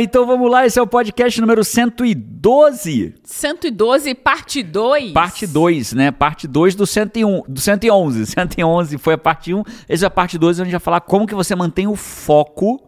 Então vamos lá, esse é o podcast número 112. 112, parte 2. Parte 2, né? Parte 2 do 101, do 111. 111 foi a parte 1, essa é a parte 2, onde a gente vai falar como que você mantém o foco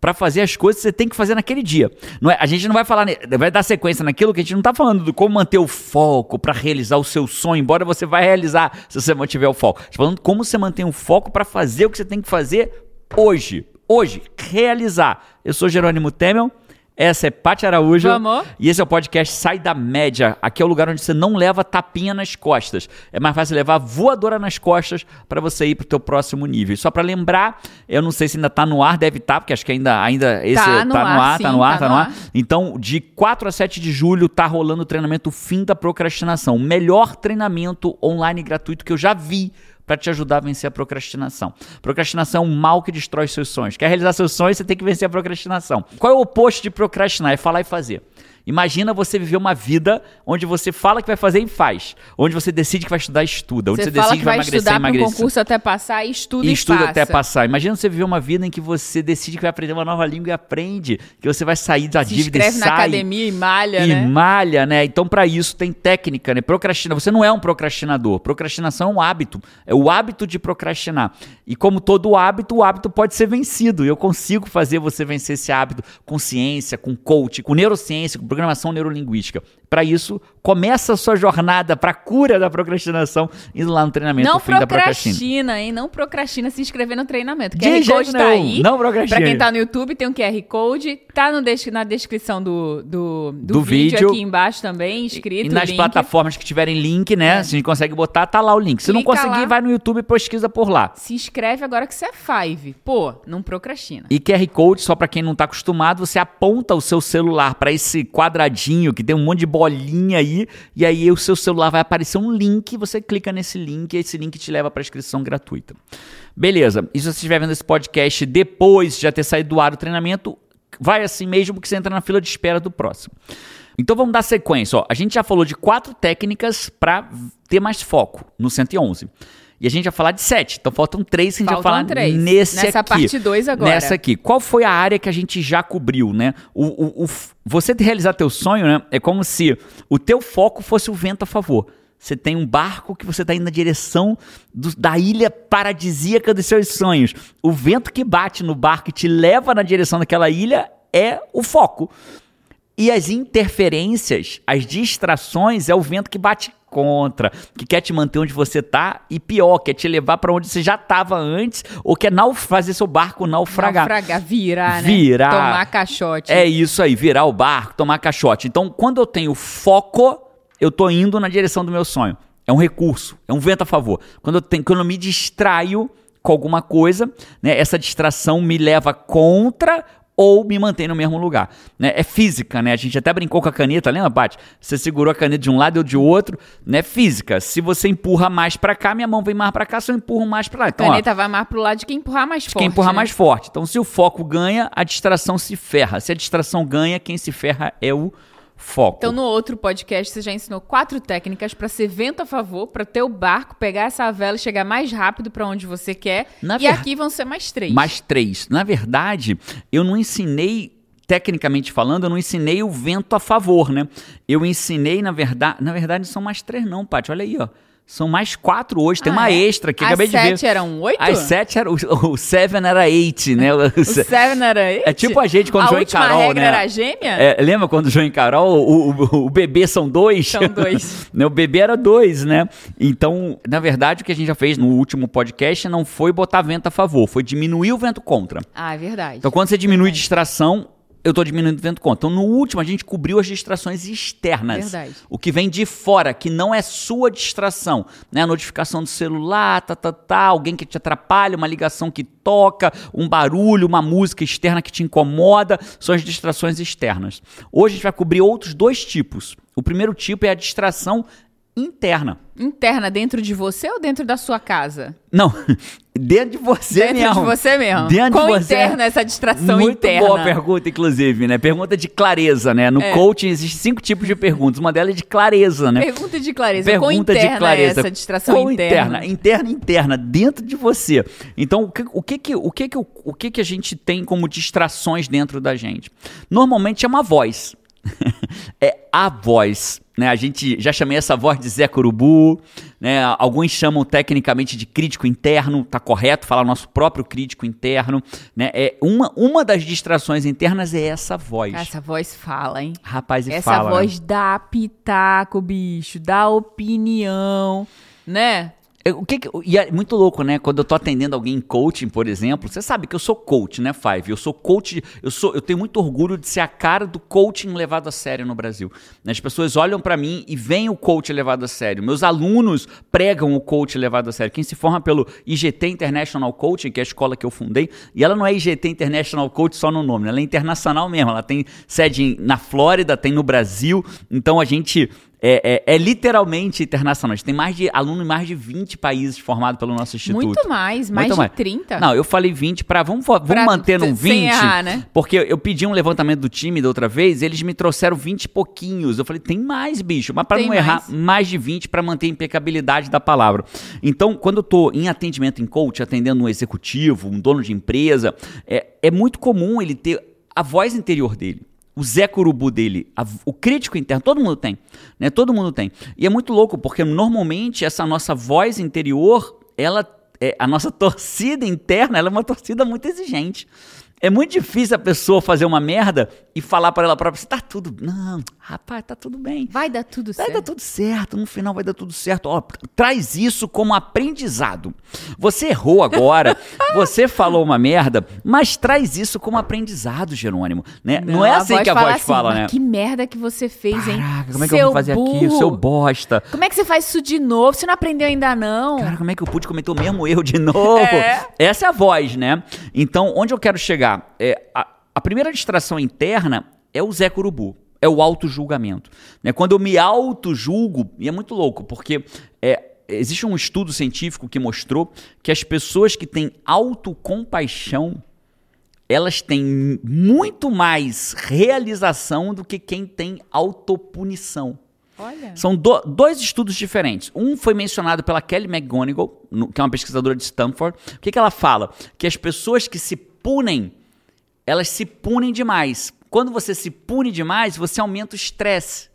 para fazer as coisas que você tem que fazer naquele dia. Não é, a gente não vai falar, vai dar sequência naquilo que a gente não está falando do como manter o foco para realizar o seu sonho, embora você vai realizar se você mantiver o foco. Estou falando como você mantém o foco para fazer o que você tem que fazer hoje. Hoje, realizar. Eu sou Jerônimo Temel. Essa é Paty Araújo. Vamos. E esse é o podcast Sai da Média. Aqui é o lugar onde você não leva tapinha nas costas. É mais fácil levar voadora nas costas para você ir para o teu próximo nível. Só para lembrar, eu não sei se ainda está no ar, deve estar, tá, porque acho que ainda, ainda esse tá no, tá ar, no ar, sim, tá no ar, tá, tá no ar. ar. Então, de 4 a 7 de julho tá rolando o treinamento Fim da Procrastinação. O melhor treinamento online gratuito que eu já vi para te ajudar a vencer a procrastinação. Procrastinação é um mal que destrói seus sonhos. Quer realizar seus sonhos, você tem que vencer a procrastinação. Qual é o oposto de procrastinar? É falar e fazer. Imagina você viver uma vida onde você fala que vai fazer e faz. Onde você decide que vai estudar e estuda. Onde você, você decide que vai, vai emagrecer e emagrece. Um concurso até passar e estuda e, e estuda até passar. Imagina você viver uma vida em que você decide que vai aprender uma nova língua e aprende. Que você vai sair da Se dívida e sai. na academia e malha, e né? malha, né? Então para isso tem técnica, né? Procrastina. Você não é um procrastinador. Procrastinação é um hábito. É o hábito de procrastinar. E como todo hábito, o hábito pode ser vencido. E eu consigo fazer você vencer esse hábito com ciência, com coach, com neurociência, com programação neurolinguística linguística. Para isso, começa a sua jornada para cura da procrastinação indo lá no treinamento Não fim procrastina, hein? Não procrastina se inscrever no treinamento. QR Code tá aí. Não procrastina. Para quem tá no YouTube, tem um QR Code. Tá no na descrição do, do, do, do vídeo, vídeo, aqui embaixo também, escrito. E, nas link. plataformas que tiverem link, né? É. Se a gente consegue botar, tá lá o link. Se Clica não conseguir, lá. vai no YouTube e pesquisa por lá. Se inscreve agora que você é Five. Pô, não procrastina. E QR Code, só para quem não tá acostumado, você aponta o seu celular para esse quadradinho que tem um monte de bolinha aí, e aí o seu celular vai aparecer um link, você clica nesse link e esse link te leva para inscrição gratuita. Beleza, e se você estiver vendo esse podcast depois de já ter saído do ar o treinamento, vai assim mesmo que você entra na fila de espera do próximo. Então vamos dar sequência. Ó. A gente já falou de quatro técnicas para ter mais foco no 111. E a gente vai falar de sete. Então faltam três que a gente faltam vai falar três. nesse Nessa aqui. parte dois agora. Nessa aqui. Qual foi a área que a gente já cobriu, né? O, o, o, você realizar teu sonho, né? É como se o teu foco fosse o vento a favor. Você tem um barco que você está indo na direção do, da ilha paradisíaca dos seus sonhos. O vento que bate no barco e te leva na direção daquela ilha é o foco. E as interferências, as distrações, é o vento que bate contra, que quer te manter onde você tá e pior, quer te levar para onde você já estava antes ou quer fazer seu barco naufragar. Naufragar, virar, né? Virar. Tomar caixote. É isso aí, virar o barco, tomar caixote. Então, quando eu tenho foco, eu tô indo na direção do meu sonho. É um recurso, é um vento a favor. Quando eu, tenho, quando eu me distraio com alguma coisa, né, essa distração me leva contra ou me mantém no mesmo lugar. Né? É física, né? A gente até brincou com a caneta, lembra, Paty? Você segurou a caneta de um lado ou de outro, né? Física. Se você empurra mais para cá, minha mão vem mais para cá, se eu empurro mais para lá. Então, a caneta ó, vai mais pro lado de quem empurrar mais forte. Quem empurrar né? mais forte. Então, se o foco ganha, a distração se ferra. Se a distração ganha, quem se ferra é o foco. Então, no outro podcast, você já ensinou quatro técnicas para ser vento a favor, para ter o barco, pegar essa vela e chegar mais rápido para onde você quer. Na e ver... aqui vão ser mais três. Mais três. Na verdade, eu não ensinei tecnicamente falando, eu não ensinei o vento a favor, né? Eu ensinei, na verdade, na verdade são mais três não, Paty, olha aí, ó. São mais quatro hoje. Tem ah, uma é? extra aqui, As acabei de ver. As sete eram oito? As sete eram... O, seven era eight, né? O, o seven era eight? É tipo a gente quando a o João e Carol, regra né? era gêmea? É, lembra quando o João e Carol, o, o, o bebê são dois? São dois. o bebê era dois, né? Então, na verdade, o que a gente já fez no último podcast não foi botar vento a favor, foi diminuir o vento contra. Ah, é verdade. Então, quando você diminui verdade. distração, eu estou diminuindo o vento contra. Então, no último, a gente cobriu as distrações externas. Verdade. O que vem de fora, que não é sua distração. Né? A notificação do celular, tá, tá, tá, alguém que te atrapalha, uma ligação que toca, um barulho, uma música externa que te incomoda, são as distrações externas. Hoje a gente vai cobrir outros dois tipos. O primeiro tipo é a distração interna. Interna dentro de você ou dentro da sua casa? Não, dentro de você dentro mesmo. Dentro de você mesmo. Dentro Com de você. interna essa distração Muito interna. boa pergunta, inclusive, né? Pergunta de clareza, né? No É. coaching existem cinco tipos de perguntas. Uma delas é de clareza, né? Pergunta de clareza. Pergunta de clareza. essa distração Qual interna. interna, interna, dentro de você. Então, o que, o que que o que que o que que a gente tem como distrações dentro da gente? Normalmente é uma voz. é a voz, né? A gente já chamei essa voz de Zé Corubu, né? Alguns chamam tecnicamente de crítico interno, tá correto falar nosso próprio crítico interno, né? É uma, uma das distrações internas é essa voz. Essa voz fala, hein? Rapaz, e Essa fala. né? voz dá pitaco, bicho, dá opinião, né? O que que- e é muito louco, né? Quando eu tô atendendo alguém em coaching, por exemplo, você sabe que eu sou coach, né, Five? Eu sou coach, eu sou, eu tenho muito orgulho de ser a cara do coaching levado a sério no Brasil. As pessoas olham pra mim e veem o coach levado a sério. Meus alunos pregam o coach levado a sério. Quem se forma pelo IGT International Coaching, que é a escola que eu fundei, e ela não é IGT International Coach só no nome, ela é internacional mesmo. Ela tem sede na Flórida, tem no Brasil. Então a gente é, é- é literalmente internacional. A gente tem mais de aluno em mais de 20 países formados pelo nosso instituto. Muito mais, mais Muito de mais. 30. Não, eu falei 20 para vamos, vamos Pra- manter no sem 20, errar, né? porque eu pedi um levantamento do time da outra vez, eles me trouxeram 20 e pouquinhos. Eu falei, tem mais, bicho, mas para não errar, mais. mais de 20 para manter a impecabilidade da palavra. Então, quando eu tô em atendimento em coach, atendendo um executivo, um dono de empresa, é, é muito comum ele ter a voz interior dele. O Zé Curubu dele, a- o crítico interno, todo mundo tem, né? Todo mundo tem. E é muito louco, porque normalmente essa nossa voz interior, ela é, a nossa torcida interna, ela é uma torcida muito exigente. É muito difícil a pessoa fazer uma merda e falar para ela própria, tá tudo, não, rapaz, tá tudo bem. Vai dar tudo Vai certo. dar tudo certo, no final vai dar tudo certo. Ó, traz isso como aprendizado. Você errou agora, você falou uma merda, mas traz isso como aprendizado, Jerônimo. Né? Não, é assim que a voz assim, fala, "Mas né? Que merda que você fez, hein? Caraca, como é que eu Seu vou fazer aqui, burro. seu bosta? Como é que você faz isso de novo? Você não aprendeu ainda não? Cara, como é que eu pude cometer o mesmo erro de novo? É. Essa é a voz, né? Então, onde eu quero chegar? É, a, a primeira distração interna é o Zé Curubu. É o auto-julgamento. Né? Quando eu me auto-julgo, e é muito louco, porque é, existe um estudo científico que mostrou que as pessoas que têm autocompaixão, elas têm muito mais realização do que quem tem autopunição. Olha. São do- dois estudos diferentes. Um foi mencionado pela Kelly McGonigal, no- que é uma pesquisadora de Stanford. O que, que ela fala? Que as pessoas que se punem, elas se punem demais. Quando você se pune demais, você aumenta o estresse.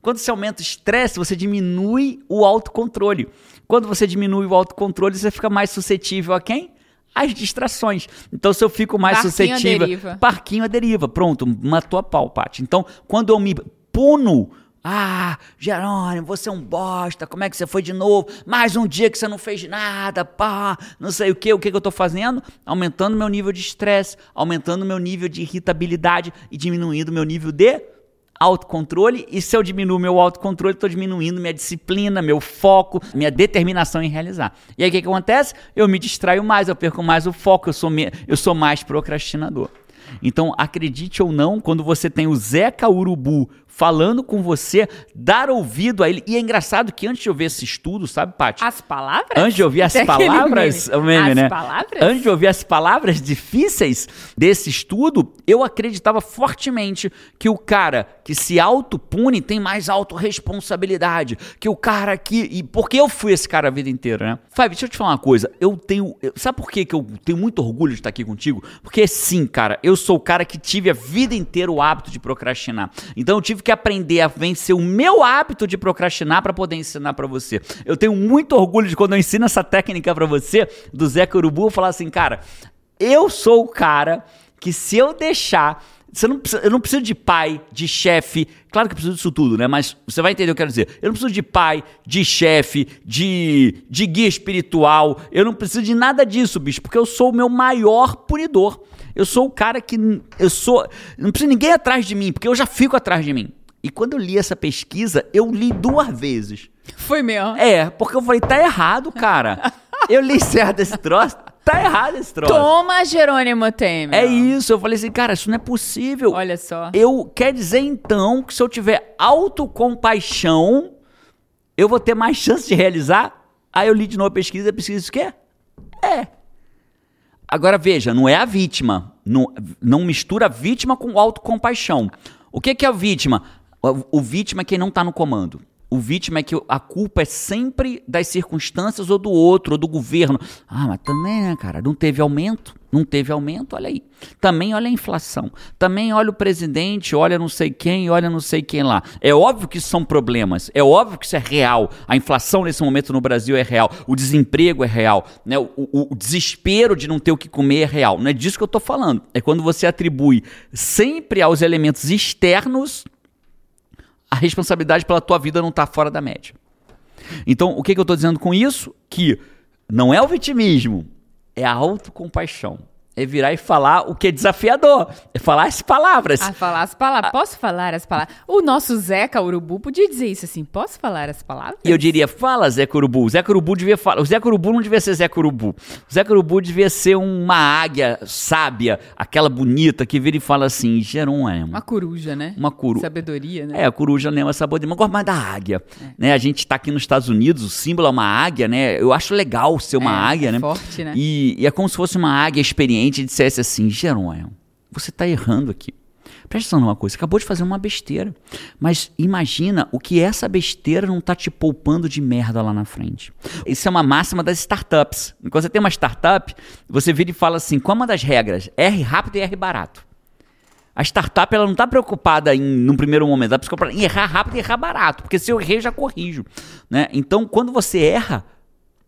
Quando você aumenta o estresse, você diminui o autocontrole. Quando você diminui o autocontrole, você fica mais suscetível a quem? Às distrações. Então, se eu fico mais Barquinho à suscetível. deriva. Parquinho à deriva. Pronto, matou a pau, Paty. Então, quando eu me puno. Ah, Jerônimo, você é um bosta. Como é que você foi de novo? Mais um dia que você não fez nada, pá, não sei o que. O que, que eu tô fazendo? Aumentando meu nível de estresse, aumentando meu nível de irritabilidade e diminuindo meu nível de autocontrole. E se eu diminuo meu autocontrole, estou diminuindo minha disciplina, meu foco, minha determinação em realizar. E aí o que, que acontece? Eu me distraio mais, eu perco mais o foco, eu sou, me- eu sou mais procrastinador. Então, acredite ou não, quando você tem o Zeca Urubu falando com você, dar ouvido a ele. E é engraçado que antes de eu ver esse estudo, sabe, Paty? As palavras? Antes de ouvir as palavras, meme. o meme, As né? palavras? Antes de ouvir as palavras difíceis desse estudo, eu acreditava fortemente que o cara que se autopune tem mais autorresponsabilidade. Que o cara que. E porque eu fui esse cara a vida inteira, né? Five, deixa eu te falar uma coisa. Eu tenho. sabe por que que eu tenho muito orgulho de estar aqui contigo? Porque sim, cara, eu sou o cara que tive a vida inteira o hábito de procrastinar. Então eu tive que aprender a vencer o meu hábito de procrastinar para poder ensinar para você. Eu tenho muito orgulho de quando eu ensino essa técnica para você, do Zé Urubu, eu falar assim, cara, eu sou o cara que se eu deixar. Você não precisa- eu não preciso de pai, de chefe. Claro que eu preciso disso tudo, né? Mas você vai entender o que eu quero dizer. Eu não preciso de pai, de chefe, de, de guia espiritual. Eu não preciso de nada disso, bicho, porque eu sou o meu maior punidor. Eu sou o cara que. Eu sou. Não precisa ninguém atrás de mim, porque eu já fico atrás de mim. E quando eu li essa pesquisa, eu li duas vezes. Foi mesmo. É, porque eu falei, tá errado, cara. Eu li certo esse troço, tá errado esse troço. Toma, Jerônimo Temer. É isso, eu falei assim, cara, isso não é possível. Olha só. Eu quer dizer então que se eu tiver autocompaixão, eu vou ter mais chance de realizar. Aí eu li de novo a pesquisa, a pesquisa o quê? É. Agora veja, não é a vítima. Não, não mistura a vítima com autocompaixão. O que, que é a vítima? O, o vítima é quem não está no comando. O vítima é que a culpa é sempre das circunstâncias ou do outro, ou do governo. Ah, mas também, né, cara? Não teve aumento? Não teve aumento? Olha aí. Também olha a inflação. Também olha o presidente, olha não sei quem, olha não sei quem lá. É óbvio que isso são problemas. É óbvio que isso é real. A inflação nesse momento no Brasil é real. O desemprego é real. Né? O, o, o desespero de não ter o que comer é real. Não é disso que eu estou falando. É quando você atribui sempre aos elementos externos a responsabilidade pela tua vida não está fora da média. Então, o que, que eu estou dizendo com isso? Que não é o vitimismo, é a autocompaixão é virar e falar o que é desafiador. É falar as palavras. Ah, falar as palavras. Posso falar as palavras? O nosso Zeca Urubu podia dizer isso assim: posso falar as palavras? E eu diria: fala, Zeca Urubu. O Zeca Urubu devia falar. O Zeca Urubu não devia ser Zeca Urubu. O Zeca Urubu devia ser uma águia sábia, aquela bonita que vira e fala assim: Jerônimo. Uma coruja, né? Uma coruja. Sabedoria, né? É, a coruja não é uma sabedoria, mas gosto mais da águia. É. Né? A gente está aqui nos Estados Unidos, o símbolo é uma águia, né? Eu acho legal ser uma é, águia, é né? Forte, né? E, e é como se fosse uma águia experiente e dissesse assim Jerônimo, você está errando aqui. Presta atenção numa coisa, acabou de fazer uma besteira. Mas imagina o que essa besteira não está te poupando de merda lá na frente. Isso é uma máxima das startups. Quando você tem uma startup, você vira e fala assim: qual é uma das regras? R rápido e R barato. A startup ela não está preocupada em, num primeiro momento, ela está preocupada em errar rápido e errar barato. Porque se eu errei, eu já corrijo. Né? Então, quando você erra,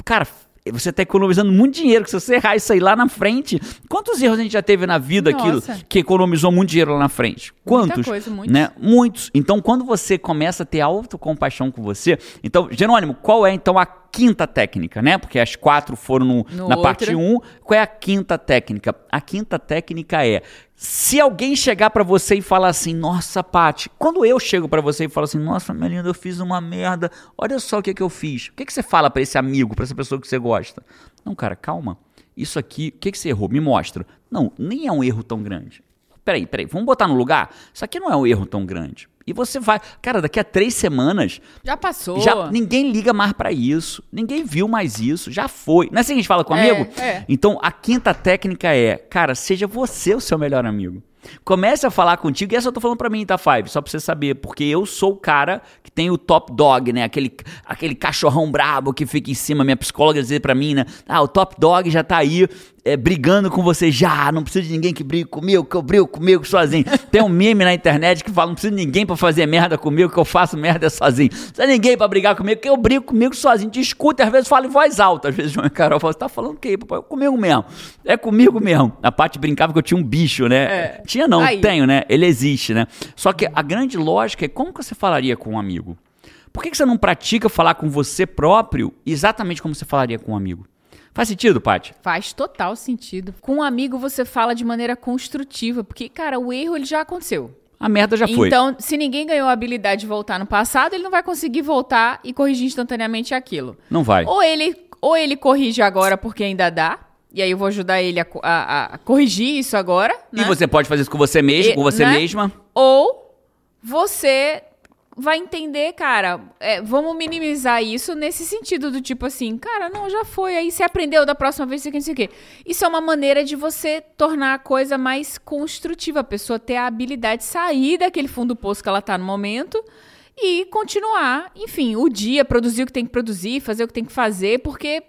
cara, você está economizando muito dinheiro, que se você errar isso aí lá na frente, quantos erros a gente já teve na vida aquilo que economizou muito dinheiro lá na frente? Quantos? Muita coisa, muitos. Né? Muitos. Então, quando você começa a ter autocompaixão com você, então, Jerônimo, qual é então a quinta técnica, né? Porque as quatro foram no, no na outra. parte 1. Um. Qual é a quinta técnica? A quinta técnica é se alguém chegar para você e falar assim, nossa, Paty, quando eu chego para você e falo assim, nossa, minha linda, eu fiz uma merda, olha só o que, que eu fiz. O que, que você fala para esse amigo, para essa pessoa que você gosta? Não, cara, calma. Isso aqui, o que, que você errou? Me mostra. Não, nem é um erro tão grande. Peraí, peraí, vamos botar no lugar? Isso aqui não é um erro tão grande. E você vai. Cara, daqui a três semanas. Já passou. Já, ninguém liga mais para isso. Ninguém viu mais isso. Já foi. Não é assim que a gente fala com um é, amigo? É. Então a quinta técnica é, cara, seja você o seu melhor amigo. Comece a falar contigo, e essa eu tô falando pra mim, tá, Five? Só pra você saber, porque eu sou o cara que tem o top dog, né? Aquele, aquele cachorrão brabo que fica em cima. Minha psicóloga dizer pra mim, né? Ah, o top dog já tá aí é, brigando com você já. Não precisa de ninguém que brigue comigo, que eu brigo comigo sozinho. Tem um meme na internet que fala: não precisa de ninguém pra fazer merda comigo, que eu faço merda sozinho. Não precisa de ninguém pra brigar comigo, que eu brigo comigo sozinho. Te escuta, às vezes falo em voz alta. Às vezes João e Carol falam: você tá falando o quê, papai? É comigo mesmo. É comigo mesmo. A parte brincava que eu tinha um bicho, né? É. Tinha não, Aí. tenho, né? Ele existe, né? Só que a grande lógica é como que você falaria com um amigo? Por que, que você não pratica falar com você próprio exatamente como você falaria com um amigo? Faz sentido, Paty? Faz total sentido. Com um amigo você fala de maneira construtiva, porque, cara, o erro ele já aconteceu. A merda já foi. Então, se ninguém ganhou a habilidade de voltar no passado, ele não vai conseguir voltar e corrigir instantaneamente aquilo. Não vai. Ou ele, ou ele corrige agora porque ainda dá, e aí eu vou ajudar ele a, a, a corrigir isso agora. Né? E você pode fazer isso com você mesmo, e, com você né? mesma. Ou você vai entender, cara, é, vamos minimizar isso nesse sentido do tipo assim, cara, não, já foi, aí você aprendeu da próxima vez, isso aqui, isso aqui. Isso é uma maneira de você tornar a coisa mais construtiva, a pessoa ter a habilidade de sair daquele fundo do poço que ela tá no momento e continuar, enfim, o dia, produzir o que tem que produzir, fazer o que tem que fazer, porque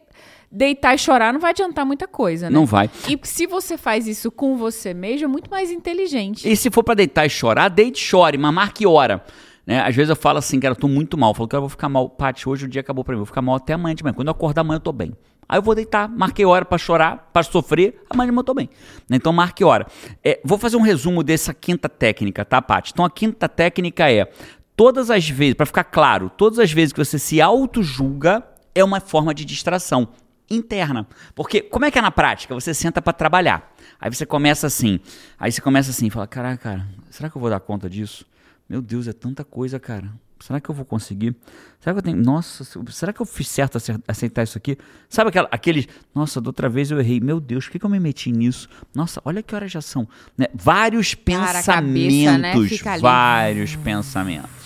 deitar e chorar não vai adiantar muita coisa, né? Não vai. E se você faz isso com você mesmo, é muito mais inteligente. E se for para deitar e chorar, deite e chore, mas marque hora. Né? Às vezes eu falo assim, cara, eu tô muito mal. Eu falo, cara, eu vou ficar mal. Paty, hoje o dia acabou pra mim. Eu vou ficar mal até amanhã de manhã. Quando eu acordar amanhã, eu tô bem. Aí eu vou deitar, marquei hora para chorar, para sofrer, amanhã eu tô bem. Então marque hora. É, vou fazer um resumo dessa quinta técnica, tá, Paty? Então a quinta técnica é, todas as vezes, para ficar claro, todas as vezes que você se auto-julga, é uma forma de distração interna. Porque como é que é na prática? Você senta para trabalhar. Aí você começa assim, aí você começa assim, fala, caraca, cara, será que eu vou dar conta disso? Meu Deus, é tanta coisa, cara. Será que eu vou conseguir? Será que eu tenho. Nossa, será que eu fiz certo aceitar isso aqui? Sabe aquela, aqueles. Nossa, da outra vez eu errei. Meu Deus, por que, que eu me meti nisso? Nossa, olha que horas já são. Né? Vários Cara, pensamentos. Cabeça, né? Vários pensamentos.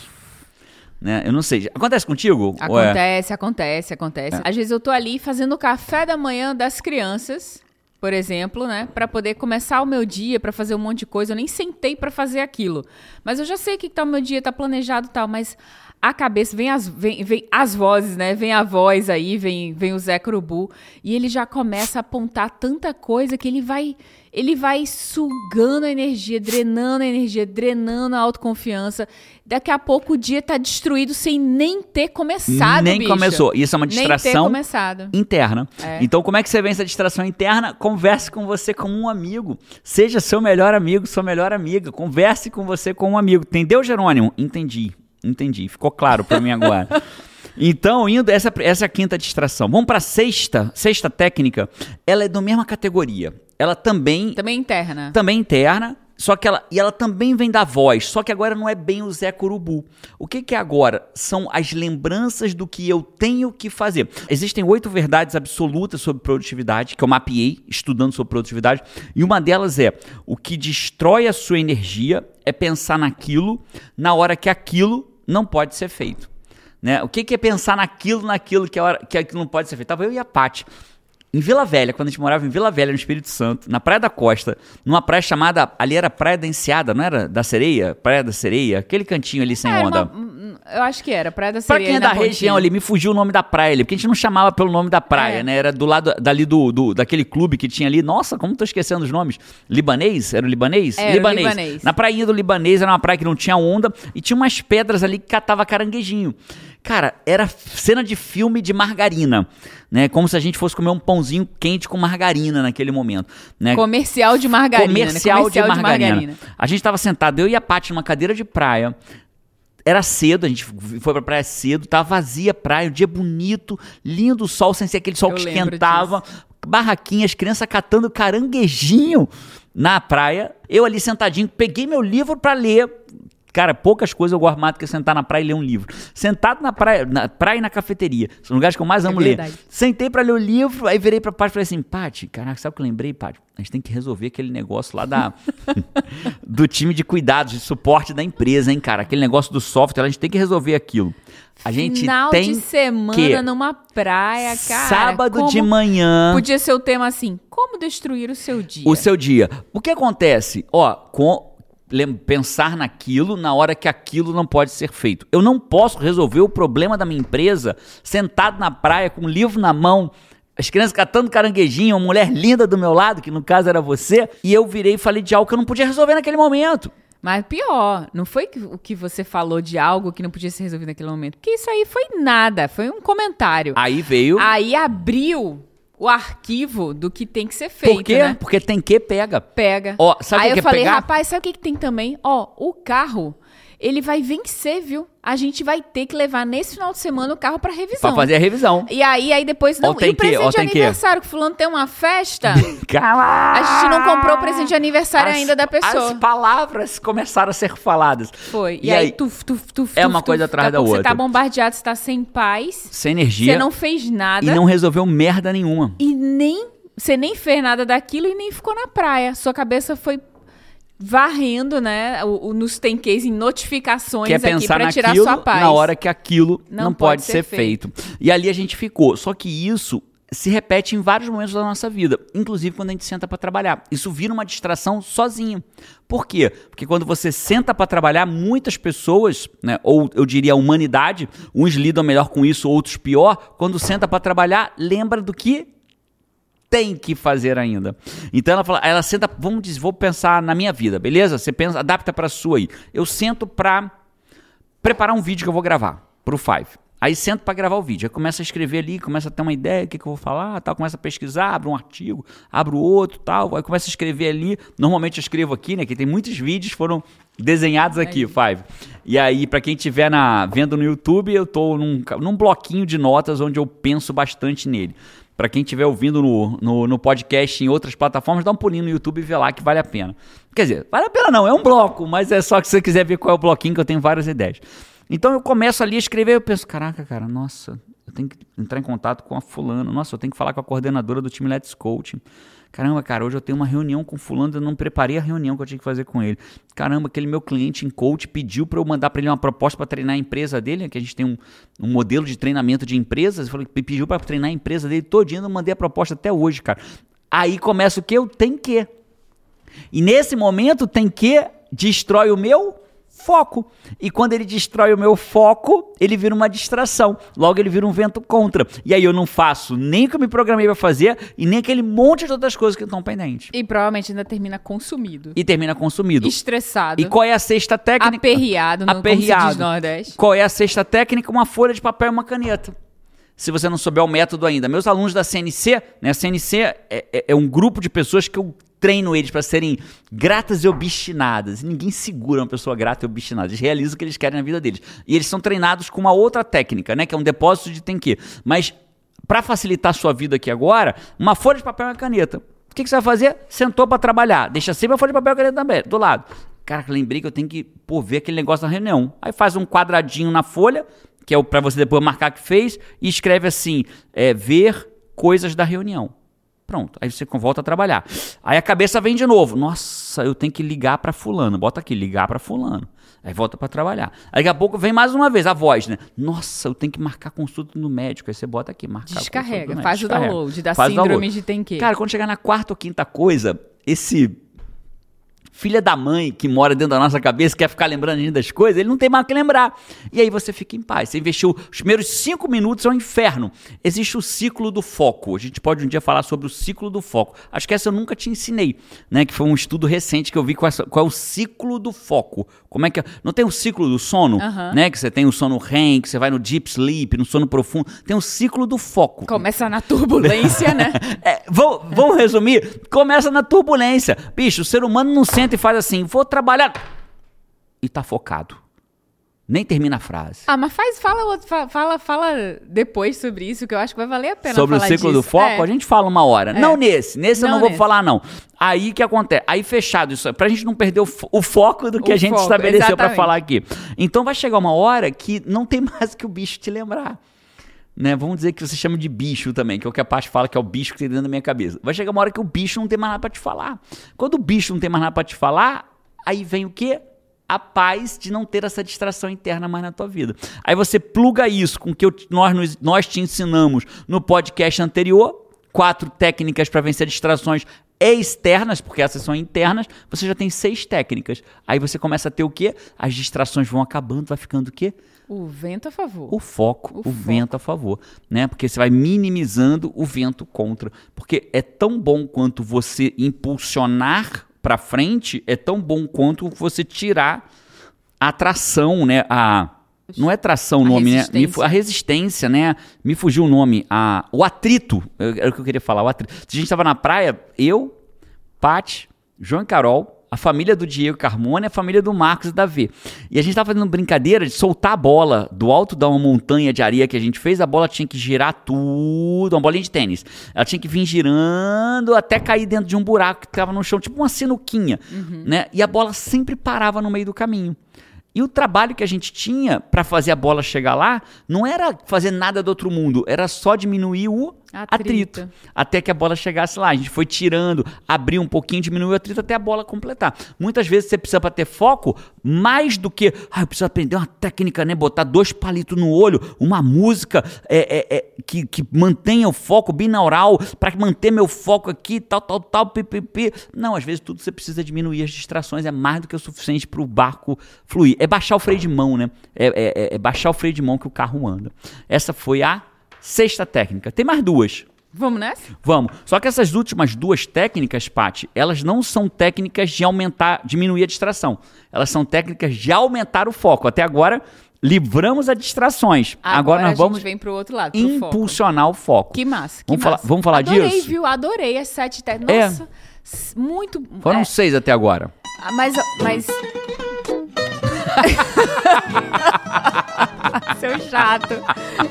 Né? Eu não sei. Acontece contigo? É- Acontece, acontece, acontece. Às vezes eu tô ali fazendo o café da manhã das crianças, por exemplo, né, Pra poder começar o meu dia, pra fazer um monte de coisa. Eu nem sentei pra fazer aquilo, mas eu já sei que tá o meu dia, tá planejado e tal, mas a cabeça vem as vem, vem as vozes, né? Vem a voz aí, vem vem o Zé Curubu e ele já começa a apontar tanta coisa que ele vai ele vai sugando a energia, drenando a energia, drenando a autoconfiança. Daqui a pouco o dia tá destruído sem nem ter começado, Nem bicho. começou. Isso é uma distração interna. É. Então, como é que você vence a distração interna? Converse com você como um amigo. Seja seu melhor amigo, sua melhor amiga. Converse com você como um amigo. Entendeu, Jerônimo? Entendi. Entendi. Ficou claro pra mim agora. Então, indo, essa, essa é a quinta distração. Vamos pra sexta. Sexta técnica. Ela é da mesma categoria. Ela também Também interna. também interna, só que ela e ela também vem da voz, só que agora não é bem o Zé Curubu. O que que é agora? São as lembranças do que eu tenho que fazer. Existem oito verdades absolutas sobre produtividade que eu mapeei estudando sobre produtividade, e uma delas é o que destrói a sua energia é pensar naquilo na hora que aquilo não pode ser feito. Né? O que, que é pensar naquilo, naquilo que, a hora, que aquilo não pode ser feito? Tava eu e a Paty em Vila Velha, quando a gente morava em Vila Velha, no Espírito Santo, na Praia da Costa, numa praia chamada, ali era Praia da Enseada, não era? Da Sereia? Praia da Sereia? Aquele cantinho ali sem É, onda. uma- hum, eu acho que era, Praia da Pra Sereia. quem é da pontinha. região ali, me fugiu o nome da praia ali, porque a gente não chamava pelo nome da praia, É. né? Era do lado dali do, do- daquele clube que tinha ali. Nossa, como tô esquecendo os nomes? Libanês? Era o libanês? Era o libanês. Na prainha do libanês era uma praia que não tinha onda e tinha umas pedras ali que catava caranguejinho. Cara, era cena de filme de margarina, né? Como se a gente fosse comer um pãozinho quente com margarina naquele momento, né? Comercial de margarina. né? Comercial, de, margarina. A gente tava sentado, eu e a Paty, numa cadeira de praia. Era cedo, a gente foi pra praia cedo, tava vazia a praia, um dia bonito, lindo o sol, sem ser aquele sol Eu que esquentava. Barraquinhas, crianças catando caranguejinho na praia. Eu ali sentadinho, peguei meu livro pra ler. Cara, poucas coisas eu gosto mais do que sentar na praia e ler um livro. Sentado na praia, na praia e na cafeteria. São lugares que eu mais amo ler. verdade. Sentei pra ler o livro, aí virei pra Paty e falei assim, Paty, caraca, sabe o que eu lembrei, Paty? A gente tem que resolver aquele negócio lá da do time de cuidados, de suporte da empresa, hein, cara? Aquele negócio do software, a gente tem que resolver aquilo. A gente Final tem de semana que- numa praia, cara. sábado de manhã Podia ser o tema assim: como destruir o seu dia? o seu dia. O que acontece? Ó, com pensar naquilo na hora que aquilo não pode ser feito. Eu não posso resolver o problema da minha empresa sentado na praia com um livro na mão, as crianças catando caranguejinho, uma mulher linda do meu lado, que no caso era você, e eu virei e falei de algo que eu não podia resolver naquele momento. Mas pior, não foi o que você falou de algo que não podia ser resolvido naquele momento. Porque isso aí foi nada, foi um comentário. Aí veio. Aí abriu o arquivo do que tem que ser feito, Por quê? né? Porque tem que pega. Pega. Ó, sabe Aí que eu que é falei, pegar? rapaz, sabe o que, que tem também? Ó, o carro, ele vai vencer, viu? A gente vai ter que levar nesse final de semana o carro pra revisão. Pra fazer a revisão. E aí, aí depois não. Ó, tem e o que, presente ó, de tem que. aniversário, que fulano tem uma festa. Calma! A gente não comprou o presente de aniversário ainda da pessoa. As palavras começaram a ser faladas. Foi. E, E aí, aí, tuf, tuf, tuf, é uma coisa atrás a da pouco Você tá outra. bombardeado, você tá sem paz. Sem energia. Você não fez nada. E não resolveu merda nenhuma. E nem. Você nem fez nada daquilo e nem ficou na praia. Sua cabeça foi varrendo, né? O, o- nos em notificações Quer aqui pra tirar sua paz. na hora que aquilo não, Não pode, pode ser ser feito. E ali a gente ficou. Só que isso se repete em vários momentos da nossa vida, inclusive quando a gente senta para trabalhar. Isso vira uma distração sozinho. Por quê? Porque quando você senta para trabalhar, muitas pessoas, né, ou eu diria a humanidade, uns lidam melhor com isso, outros pior, quando senta para trabalhar, lembra do que tem que fazer ainda. Então ela fala, ela senta, vamos dizer, vou pensar na minha vida, beleza? Você pensa, adapta para sua aí. Eu sento para preparar um vídeo que eu vou gravar pro Five. Aí sento para gravar o vídeo. Aí começa a escrever ali, começa a ter uma ideia, o que, que eu vou falar, tal, começa a pesquisar, abre um artigo, abre o outro, tal, aí começa a escrever ali. Normalmente eu escrevo aqui, né, que tem muitos vídeos foram desenhados aqui, Five. E aí para quem estiver na vendo no YouTube, eu tô num, num bloquinho de notas onde eu penso bastante nele. Para quem estiver ouvindo no, no, no podcast em outras plataformas, dá um pulinho no YouTube e vê lá que vale a pena. Quer dizer, vale a pena não, é um bloco, mas é só que você quiser ver qual é o bloquinho que eu tenho várias ideias. Então eu começo ali a escrever, eu penso, caraca, cara, nossa, eu tenho que entrar em contato com a fulana. Nossa, eu tenho que falar com a coordenadora do time Let's Coaching. Caramba, cara, hoje eu tenho uma reunião com fulano, eu não preparei a reunião que eu tinha que fazer com ele. Caramba, aquele meu cliente em coach pediu para eu mandar para ele uma proposta para treinar a empresa dele, que a gente tem um, um modelo de treinamento de empresas. Falei, pediu para treinar a empresa dele todinho, eu mandei a proposta até hoje, cara. Aí começa o que? Eu tenho que. E nesse momento tem que destrói o meu foco. E quando ele destrói o meu foco, ele vira uma distração. Logo, ele vira um vento contra. E aí eu não faço nem o que eu me programei para fazer e nem aquele monte de outras coisas que estão pendentes. E provavelmente ainda termina consumido. E termina consumido. Estressado. E qual é a sexta técnica? Aperreado, no Aperreado. Nordeste. Qual é a sexta técnica? Uma folha de papel e uma caneta. Se você não souber o método ainda. Meus alunos da CNC, né? A CNC é, é, é um grupo de pessoas que eu treino eles para serem gratas e obstinadas. Ninguém segura uma pessoa grata e obstinada. Eles realizam o que eles querem na vida deles. E eles são treinados com uma outra técnica, né? Que é um depósito de tem que. Mas para facilitar a sua vida aqui agora, uma folha de papel e uma caneta. O que, que você vai fazer? Sentou para trabalhar. Deixa sempre a folha de papel e a caneta também, do lado. Cara, lembrei que eu tenho que pô, ver aquele negócio na reunião. Aí faz um quadradinho na folha, que é para você depois marcar que fez, e escreve assim: é, ver coisas da reunião. Pronto, aí você volta a trabalhar. Aí a cabeça vem de novo. Nossa, eu tenho que ligar para fulano. Bota aqui, ligar para fulano. Aí volta para trabalhar. Aí daqui a pouco vem mais uma vez a voz, né? Nossa, eu tenho que marcar consulta no médico. Aí você bota aqui, marcar Descarrega, faz o download da faz síndrome download. de tem que. Cara, quando chegar na quarta ou quinta coisa, esse filha da mãe que mora dentro da nossa cabeça, quer ficar lembrando ainda das coisas, ele não tem mais o que lembrar. E aí você fica em paz. Você investiu os primeiros cinco minutos é um inferno. Existe o ciclo do foco. A gente pode um dia falar sobre o ciclo do foco. Acho que essa eu nunca te ensinei, né? Que foi um estudo recente que eu vi qual é, o ciclo do foco. Como é que é? Não tem o ciclo do sono, né? Que você tem o sono REM, que você vai no deep sleep, no sono profundo. Tem o ciclo do foco. Começa na turbulência, né? É, vou- vamos resumir? Começa na turbulência. Bicho, o ser humano não senta e faz assim, vou trabalhar. E tá focado. Nem termina a frase. Ah, mas faz, fala, fala, fala depois sobre isso, que eu acho que vai valer a pena Sobre o ciclo do disso. foco, É. a gente fala uma hora. Não nesse. Nesse eu Não não vou nesse. falar, não. Aí que acontece? Aí fechado isso, pra gente não perder o, fo- o foco do que O a gente foco, estabeleceu pra exatamente. falar aqui. Então vai chegar uma hora que não tem mais que o bicho te lembrar. Né? Vamos dizer que você chama de bicho também, que é o que a parte fala que é o bicho que tem dentro da minha cabeça. Vai chegar uma hora que o bicho não tem mais nada pra te falar. Quando o bicho não tem mais nada pra te falar, aí vem o quê? A paz de não ter essa distração interna mais na tua vida. Aí você pluga isso com o que eu- nós, nós te ensinamos no podcast anterior, quatro técnicas para vencer distrações externas, porque essas são internas, você já tem seis técnicas. Aí você começa a ter o quê? As distrações vão acabando, vai ficando o quê? O vento a favor. o foco, O o, foco. vento a favor, né? Porque você vai minimizando o vento contra, porque é tão bom quanto você impulsionar para frente, é tão bom quanto você tirar a tração, né? A não é tração o nome, né? A resistência, né? Me fugiu o nome. A, o atrito. Era o que eu queria falar. O atrito. A gente estava na praia, eu, Paty, João e Carol, a família do Diego Carmona e a família do Marcos e da V. E a gente tava fazendo brincadeira de soltar a bola do alto de uma montanha de areia que a gente fez, a bola tinha que girar tudo, uma bolinha de tênis. Ela tinha que vir girando até cair dentro de um buraco que tava no chão, tipo uma sinuquinha, né? E a bola sempre parava no meio do caminho. E o trabalho que a gente tinha para fazer a bola chegar lá não era fazer nada do outro mundo, era só diminuir o Atrito. atrito. Até que a bola chegasse lá. A gente foi tirando, abriu um pouquinho, diminuiu o atrito até a bola completar. Muitas vezes você precisa, para ter foco, mais do que. Ah, eu preciso aprender uma técnica, né? Botar dois palitos no olho, uma música é, é, é, que, que mantenha o foco binaural, para manter meu foco aqui, tal, tal, tal, pipipi. Não, às vezes tudo você precisa diminuir as distrações, é mais do que o suficiente para o barco fluir. É baixar o freio de mão, né? É, é- é- é baixar o freio de mão que o carro anda. Essa foi a sexta técnica. Tem mais duas. Vamos nessa? Vamos. Só que essas últimas duas técnicas, Paty, elas não são técnicas de aumentar, diminuir a distração. Elas são técnicas de aumentar o foco. Até agora, livramos as distrações. Agora, a nós vamos vem pro outro lado, pro foco. impulsionar o foco. Que massa, que Vamos falar- massa. vamos falar adorei, disso? viu? Adorei as sete técnicas. É. Nossa, s- muito... Foram é, seis até agora. ah, mas... mas... Seu chato.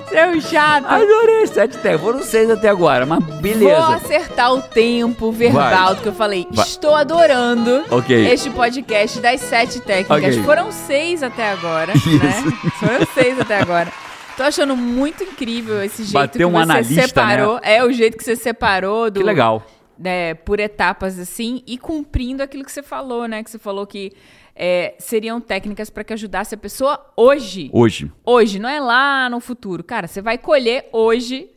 Seu chato. Adorei sete técnicas. Foram seis até agora, mas Vou beleza. acertar o tempo verbal Vai. do que eu falei. Vai. Estou adorando Ok. este podcast das sete técnicas. Ok. Foram seis até agora, né? Foram seis até agora. Tô achando muito incrível esse jeito Bateu que um você analista, separou. né? É o jeito que você separou do Que legal. né, por etapas assim e cumprindo aquilo que você falou, né? Que você falou que é, seriam técnicas para que ajudasse a pessoa hoje. Hoje. Hoje, não é lá no futuro. Cara, você vai colher hoje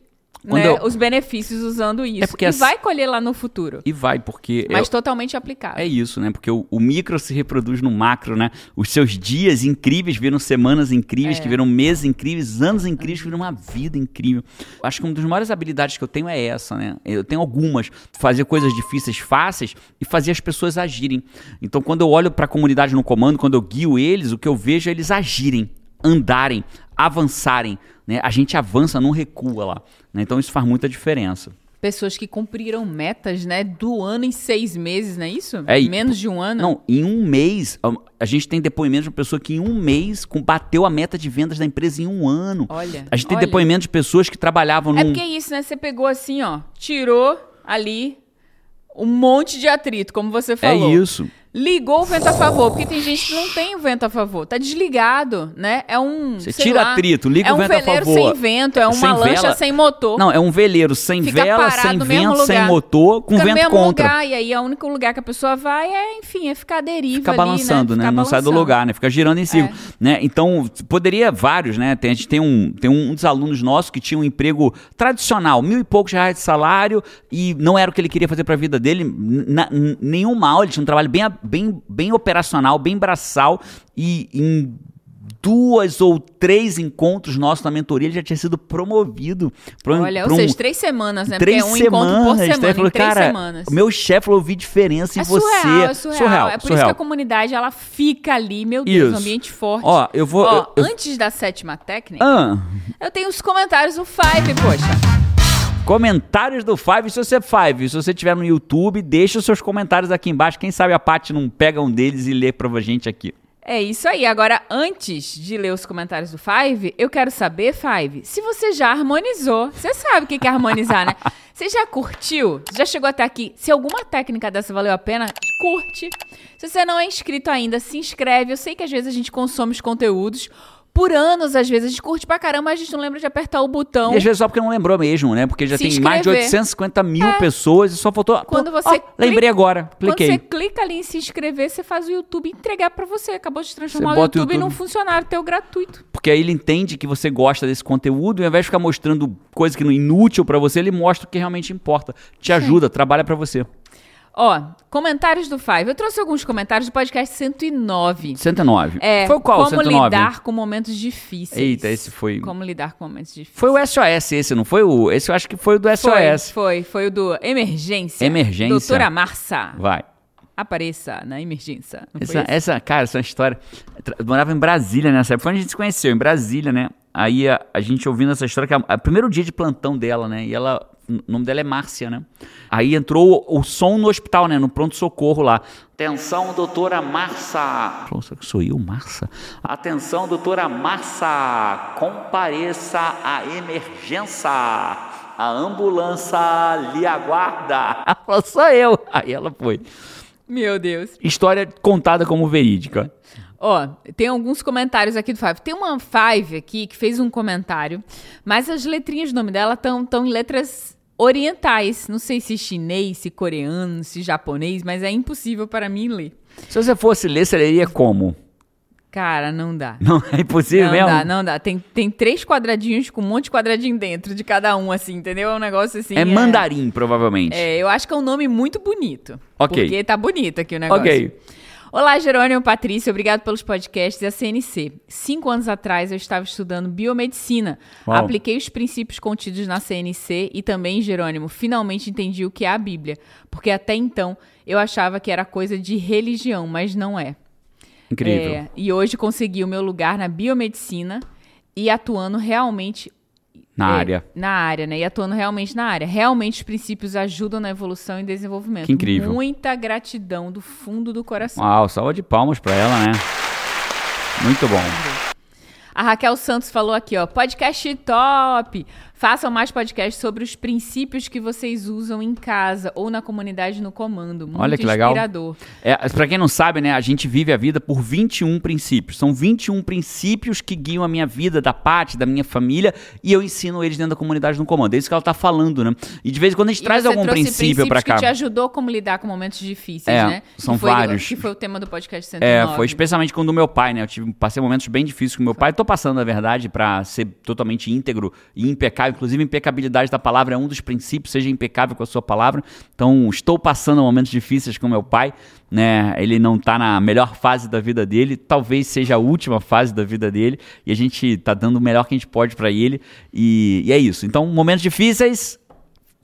né, eu- os benefícios usando isso. porque e as- vai colher lá no futuro. E vai, porque. Mas é- totalmente aplicável. É isso, né? Porque o, o micro se reproduz no macro, né? Os seus dias incríveis viram semanas incríveis, É. que viram meses incríveis, anos incríveis, que viram uma vida incrível. Acho que uma das maiores habilidades que eu tenho é essa, né? Eu tenho algumas. Fazer coisas difíceis fáceis e fazer as pessoas agirem. Então, quando eu olho para a comunidade no comando, quando eu guio eles, o que eu vejo é eles agirem, andarem, avançarem. Né? A gente avança, não recua lá. né? Então, isso faz muita diferença. Pessoas que cumpriram metas, né? Do ano em seis meses, não é isso? É, Menos de um ano. Não, em um mês, a- gente tem depoimento de uma pessoa que em um mês bateu a meta de vendas da empresa em um ano. Olha, A gente tem olha. depoimento de pessoas que trabalhavam É porque é isso, né? Você pegou assim, ó, tirou ali um monte de atrito, como você É falou. isso. Ligou o vento a favor, porque tem gente que não tem o vento a favor. Tá desligado, né? É um. Você tira lá, atrito, liga é o um vento a veleiro favor. sem vento, é uma Sem lancha vela. sem motor. Não, é um veleiro sem Fica vela, sem no vento, sem lugar. motor, com Fica no vento mesmo contra. lugar, e aí o único lugar que a pessoa vai é, enfim, é ficar à deriva Fica ali, balançando, né? Ficar Não sai do balançando. lugar, né? Fica girando em cima. É. Né? Então, poderia vários, né? Tem, a gente tem, um, tem um dos alunos nossos que tinha um emprego tradicional, mil e poucos reais de salário, e não era o que ele queria fazer pra vida dele. na- nenhum mal, ele tinha um trabalho bem, a- bem, bem operacional, bem braçal, e em duas ou três encontros nossos na mentoria, ele já tinha sido promovido pra Olha, pra ou um- seja, três semanas, né? três Porque é um encontro por semanas. semana, falou, três cara, semanas. o meu chefe falou, eu vi diferença em É você. surreal, é surreal. surreal. É por isso surreal. que a comunidade, ela fica ali, meu Deus, Isso. um ambiente forte. Ó, eu vou. Ó, eu- eu- antes da sétima técnica, Ah, eu tenho os comentários do Five, poxa. Comentários do Five. Se você é Five, se você estiver no YouTube, deixa os seus comentários aqui embaixo. Quem sabe a Paty não pega um deles e lê pra gente aqui. É isso aí. Agora, antes de ler os comentários do Five, eu quero saber, Five, se você já harmonizou. Você sabe o que é harmonizar, né? Você já curtiu? Você já chegou até aqui? Se alguma técnica dessa valeu a pena, curte. Se você não é inscrito ainda, se inscreve. Eu sei que às vezes a gente consome os conteúdos. Por anos, às vezes, a gente curte pra caramba, mas a gente não lembra de apertar o botão. E às vezes só porque não lembrou mesmo, né? Porque já Se tem mais de inscrever. 850 mil É. pessoas e só faltou. Quando você ó, clica- lembrei agora. Quando Cliquei. você clica ali em se inscrever, você faz o YouTube entregar pra você. Acabou de transformar o bota o YouTube, YouTube. num funcionário teu gratuito. Porque aí ele entende que você gosta desse conteúdo e ao invés de ficar mostrando coisa que não é inútil pra você, ele mostra o que realmente importa. Te ajuda, trabalha pra você. Ó, comentários do Five. Eu trouxe alguns comentários do podcast 109. 109. É, Foi o qual, como 109? lidar com momentos difíceis. Eita, esse foi. Como lidar com momentos difíceis. Foi o SOS esse, não foi o. Esse eu acho que foi o do Foi, SOS. foi, foi o do Emergência. Emergência. Doutora Marça, Vai. apareça na emergência. Foi Essa, essa, cara, essa história. eu morava em Brasília nessa época. Foi onde a gente se conheceu, em Brasília, né? Aí a, a gente ouvindo essa história, que é o primeiro dia de plantão dela, né? E ela. O nome dela é Márcia, né? Aí entrou o, o som no hospital, né? No pronto-socorro lá. Atenção, doutora será que sou eu, Marça? Atenção, doutora Marça. Compareça à emergência. A ambulância lhe aguarda. Ela falou, sou eu. Aí ela foi. Meu Deus. História contada como verídica. Ó, tem alguns comentários aqui do Five. Tem uma Five aqui que fez um comentário, mas as letrinhas do nome dela estão tão em letras orientais. Não sei se chinês, se coreano, se japonês, mas é impossível para mim ler. Se você fosse ler, você leria como? Cara, não dá. Não é impossível Não mesmo? dá, não dá. Tem, tem três quadradinhos com um monte de quadradinho dentro de cada um, assim, entendeu? É um negócio assim. é mandarim, provavelmente. É, eu acho que é um nome muito bonito. Ok. Porque tá bonito aqui o negócio. ok. Olá, Jerônimo Patrícia, obrigado pelos podcasts e a CNC. Cinco anos atrás eu estava estudando biomedicina. Uau. Apliquei os princípios contidos na CNC e também, Jerônimo, finalmente entendi o que é a Bíblia. Porque até então eu achava que era coisa de religião, mas não é. Incrível. É, e hoje consegui o meu lugar na biomedicina e atuando realmente Na é, área. Na área, né? E atuando realmente na área. Realmente os princípios ajudam na evolução e desenvolvimento. Que incrível. Muita gratidão do fundo do coração. Uau, salva de palmas pra ela, né? Muito bom. A Raquel Santos falou aqui, ó, podcast top. Façam mais podcasts sobre os princípios que vocês usam em casa ou na comunidade no comando. Muito Olha que legal. inspirador. É, pra quem não sabe, né, a gente vive a vida por 21 princípios. São 21 princípios que guiam a minha vida, da parte, da minha família, e eu ensino eles dentro da comunidade no comando. É isso que ela tá falando, né? E de vez em quando a gente E traz algum princípio pra cá. que te ajudou como lidar com momentos difíceis, É, né? são que foi, vários. Que foi o tema do podcast 109. É, foi especialmente com o meu pai, né? Eu tive, passei momentos bem difíceis com meu pai. Tô passando, na verdade, pra ser totalmente íntegro e impecável. Inclusive, impecabilidade da palavra é um dos princípios, seja impecável com a sua palavra. Então, estou passando momentos difíceis com meu pai, né? Ele não tá na melhor fase da vida dele, talvez seja a última fase da vida dele, e a gente tá dando o melhor que a gente pode pra ele. E, e é isso. Então, momentos difíceis,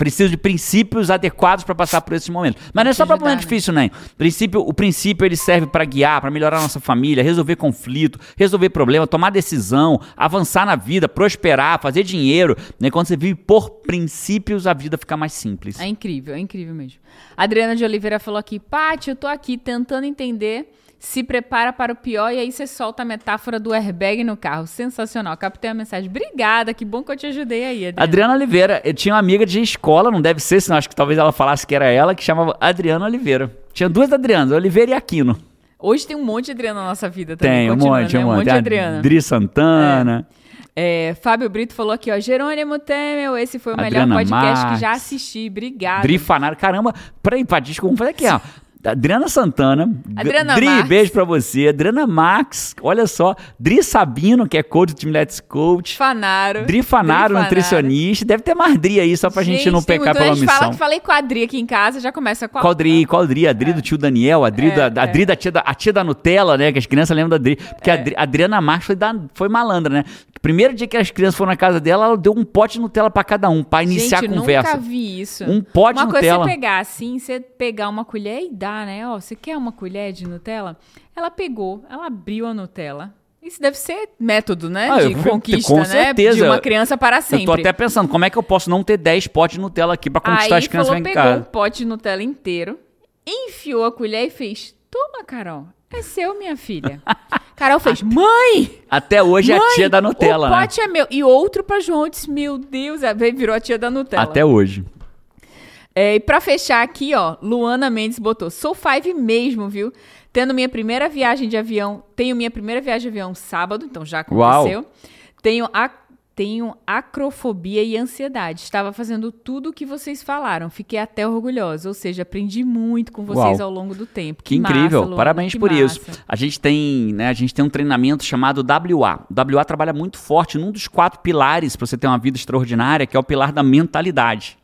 Preciso de princípios adequados para passar por esses momentos. Mas não é só para momento né? difícil, nem. Princípio, o princípio ele serve para guiar, para melhorar a nossa família, resolver conflito, resolver problema, tomar decisão, avançar na vida, prosperar, fazer dinheiro. Né? Quando você vive por princípios, a vida fica mais simples. É incrível, é incrível mesmo. Adriana de Oliveira falou aqui, Paty, eu tô aqui tentando entender, se prepara para o pior e aí você solta a metáfora do airbag no carro. Sensacional, captei a mensagem. Obrigada, que bom que eu te ajudei aí, Adriana. Adriana Oliveira, eu tinha uma amiga de escola, não deve ser, senão acho que talvez ela falasse que era ela, que chamava Adriana Oliveira. Tinha duas Adrianas, Oliveira e Aquino. Hoje tem um monte de Adriana na nossa vida também. Tem, um monte, né? um monte. de Tem a Adriana. Adri Santana. É, Fábio Brito falou aqui, ó, Jerônimo Temel, esse foi o Adriana melhor podcast Marques. que já assisti. Obrigada. Dri Fanário. Caramba, peraí, desculpa, vamos fazer aqui, ó. Adriana Santana. Adriana Dri, Marques. beijo pra você. Adriana Max, olha só. Dri Sabino, que é coach do time Let's Coach. Fanaro. Dri Fanaro, Dri nutricionista. Deve ter mais Dri aí, só pra gente, não tem pecar pela gente omissão. fala que falei com a Adri aqui em casa, já começa com a... Qual Dri? Qual Dri? A Dri do tio Daniel, a Dri, É, da, a é. Dri da, tia da, a tia da Nutella, né? Que as crianças lembram da Dri. Porque a Adri- a Adriana Marques foi, da, foi malandra, né? Primeiro dia que as crianças foram na casa dela, ela deu um pote de Nutella pra cada um, pra iniciar gente, a conversa. nunca vi isso. Um pote de Uma coisa é Nutella. você pegar assim, você pegar uma colher e dar, né? Ó, você quer uma colher de Nutella? Ela pegou, ela abriu a Nutella. Isso deve ser método, né? Ah, de eu conquista, com né? certeza. De uma criança para sempre. Eu tô até pensando, como é que eu posso não ter 10 potes de Nutella aqui pra conquistar Aí as crianças falou, em pegou um casa? pote de Nutella inteiro, enfiou a colher e fez: Toma, Carol, é seu, minha filha. Carol fez: Mãe! Até hoje é a mãe, tia da Nutella, o né? pote é meu. E outro pra João eu disse: Meu Deus, aí virou a tia da Nutella. Até hoje. É, e pra fechar aqui, ó, Luana Mendes botou: Sou five mesmo, viu? Tendo minha primeira viagem de avião, tenho minha primeira viagem de avião sábado, então já aconteceu. Tenho a tenho acrofobia e ansiedade. Estava fazendo tudo o que vocês falaram. Fiquei até orgulhosa. Ou seja, aprendi muito com vocês Uau. ao longo do tempo. Que, massa, incrível, parabéns que por massa. isso. A gente tem, né, a gente tem um treinamento chamado WA. O WA trabalha muito forte num dos quatro pilares para você ter uma vida extraordinária, que é o pilar da mentalidade.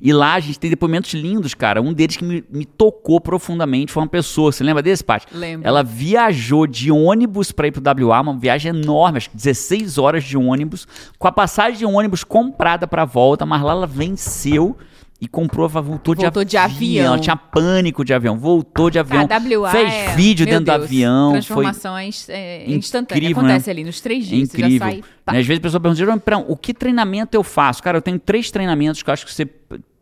E lá a gente tem depoimentos lindos, cara. Um deles que me, me tocou profundamente foi uma pessoa. Você lembra desse, Paty? Lembro. Ela viajou de ônibus para ir pro WA, uma viagem enorme, acho que 16 horas de ônibus, com a passagem de ônibus comprada para volta, mas lá ela venceu e comprou, voltou, Voltou de de avião. avião. Ela tinha pânico de avião, voltou de avião, A WA fez é- vídeo dentro do Deus, avião, foi Transformação é, inst- é instantânea. incrível, Acontece né? ali nos três é dias. Você já incrível. sai. Né, Às vezes a pessoa pergunta, "Jerônimo, Perão, o que treinamento eu faço? Cara, eu tenho três treinamentos que eu acho que você,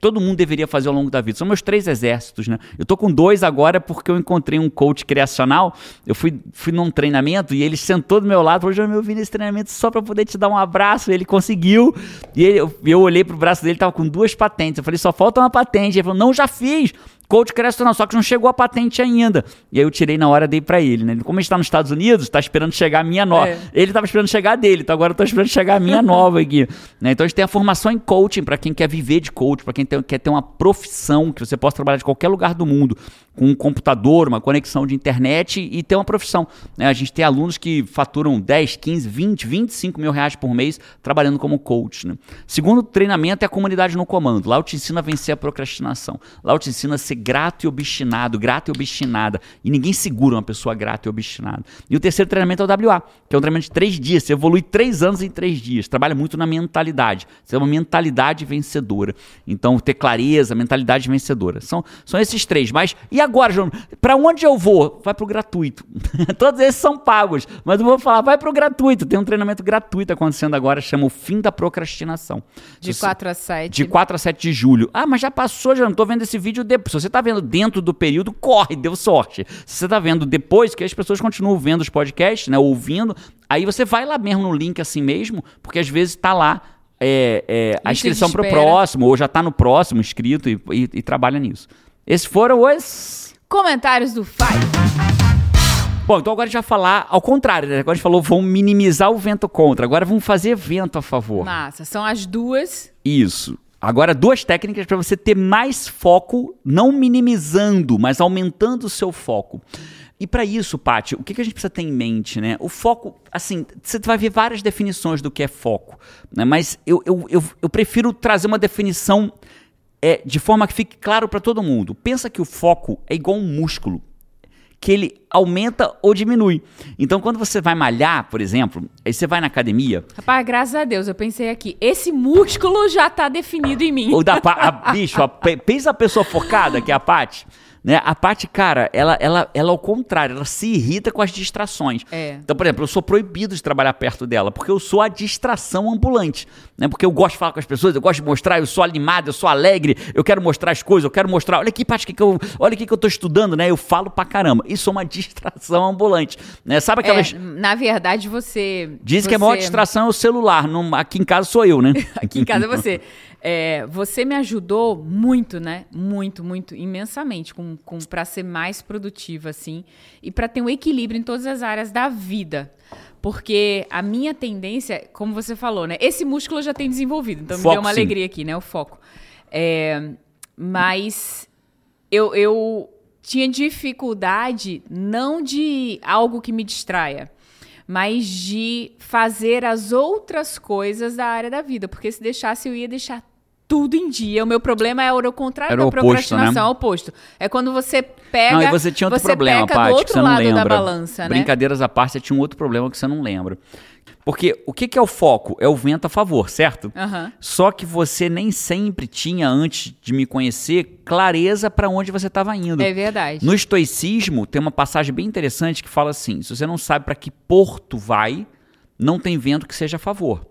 todo mundo deveria fazer ao longo da vida. São meus três exércitos, né? Eu tô com dois agora porque eu encontrei um coach criacional. Eu fui, fui num treinamento e ele sentou do meu lado e Jerônimo, eu vim nesse treinamento só pra poder te dar um abraço. Ele conseguiu. E ele- eu, eu olhei pro braço dele, ele tava com duas patentes. Eu falei, só falta uma patente. Ele falou, não, já fiz. Coach criacional, só que não chegou a patente ainda. E aí eu tirei na hora, dei pra ele, né? Como a gente tá nos Estados Unidos, tá esperando chegar a minha nova. É. Ele tava esperando chegar a dele, então agora eu tô esperando chegar a minha nova aqui. né? Então a gente tem a formação em coaching para quem quer viver de coach, para quem tem- quer ter uma profissão que você possa trabalhar de qualquer lugar do mundo, com um computador, uma conexão de internet e ter uma profissão. né? A gente tem alunos que faturam 10, 15, 20, 25 mil reais por mês trabalhando como coach. Né? Segundo treinamento é a comunidade no comando. Lá eu te ensino a vencer a procrastinação. Lá eu te ensino a ser grato e obstinado, grato e obstinada. E ninguém segura uma pessoa grata e obstinada. E o terceiro treinamento é o WA, que é um treinamento de três dias. Você evolui três anos em três dias. Trabalha muito na mentalidade. Você é uma mentalidade vencedora. Então, ter clareza, mentalidade vencedora. São, são esses três. Mas, e agora, João? Pra onde eu vou? Vai pro gratuito. Todos esses são pagos. Mas eu vou falar, vai pro gratuito. Tem um treinamento gratuito acontecendo agora, chama o Fim da Procrastinação. De Se você- 4 a 7. de 4 a 7 de julho. Ah, mas já passou, já não tô vendo esse vídeo depois. Se você tá vendo dentro do período, corre, deu sorte. Se você tá vendo depois, que as pessoas continuam vendo os podcasts, né, ouvindo, aí você vai lá mesmo no link assim mesmo, porque às vezes tá lá é, é, a inscrição para o próximo, ou já está no próximo inscrito e, e- e trabalha nisso. Esses foram os. Comentários do Five. Bom, então agora a gente vai falar ao contrário, né? Agora a gente falou, vamos minimizar o vento contra. Agora vamos fazer vento a favor. Massa. São as duas. Isso. Agora, duas técnicas para você ter mais foco, não minimizando, mas aumentando o seu foco. E para isso, Paty, o que, que a gente precisa ter em mente, né? O foco, assim, você vai ver várias definições do que é foco, né? Mas eu, eu, eu, eu prefiro trazer uma definição é, de forma que fique claro para todo mundo. Pensa que o foco é igual um músculo que ele aumenta ou diminui. Então, quando você vai malhar, por exemplo, aí você vai na academia, Rapaz, graças a Deus, eu pensei aqui. Esse músculo já tá definido em mim. Ou da a, bicho, a, pe- pensa a pessoa focada, que é a Paty. Né? A Paty, cara, ela, ela, ela ao contrário, ela se irrita com as distrações. É. Então, por exemplo, eu sou proibido de trabalhar perto dela, porque eu sou a distração ambulante. Né? Porque eu gosto de falar com as pessoas, eu gosto de mostrar, eu sou animado, eu sou alegre, eu quero mostrar as coisas, eu quero mostrar. Olha aqui, Paty, que que eu, olha aqui que eu tô estudando, né? Eu falo pra caramba. E sou uma distração ambulante. Né? Sabe aquelas. É, na verdade, você. Diz você... que a maior distração é o celular. Não- aqui em casa sou eu, né? Aqui em casa é você. É, você me ajudou muito, né? Muito, muito, imensamente, com, com, para ser mais produtiva, assim, e para ter um equilíbrio em todas as áreas da vida. Porque a minha tendência, como você falou, né? Esse músculo eu já tem desenvolvido, então me Foco, deu uma sim. alegria aqui, né? O foco. É, mas eu, eu tinha dificuldade não de algo que me distraia, mas de fazer as outras coisas da área da vida. Porque se deixasse, eu ia deixar tudo em dia. O meu problema é o contrário Era da o oposto, procrastinação, né? é o oposto. É quando você pega. Não, e você tinha outro problema, peca Paty, do que outro você lado lembra. da balança, né? Brincadeiras à parte, você tinha um outro problema que você não lembra. Porque o que, que é o foco? É o vento a favor, certo? Aham. Só que você nem sempre tinha, antes de me conhecer, clareza para onde você estava indo. É verdade. No estoicismo, tem uma passagem bem interessante que fala assim: se você não sabe para que porto vai, não tem vento que seja a favor.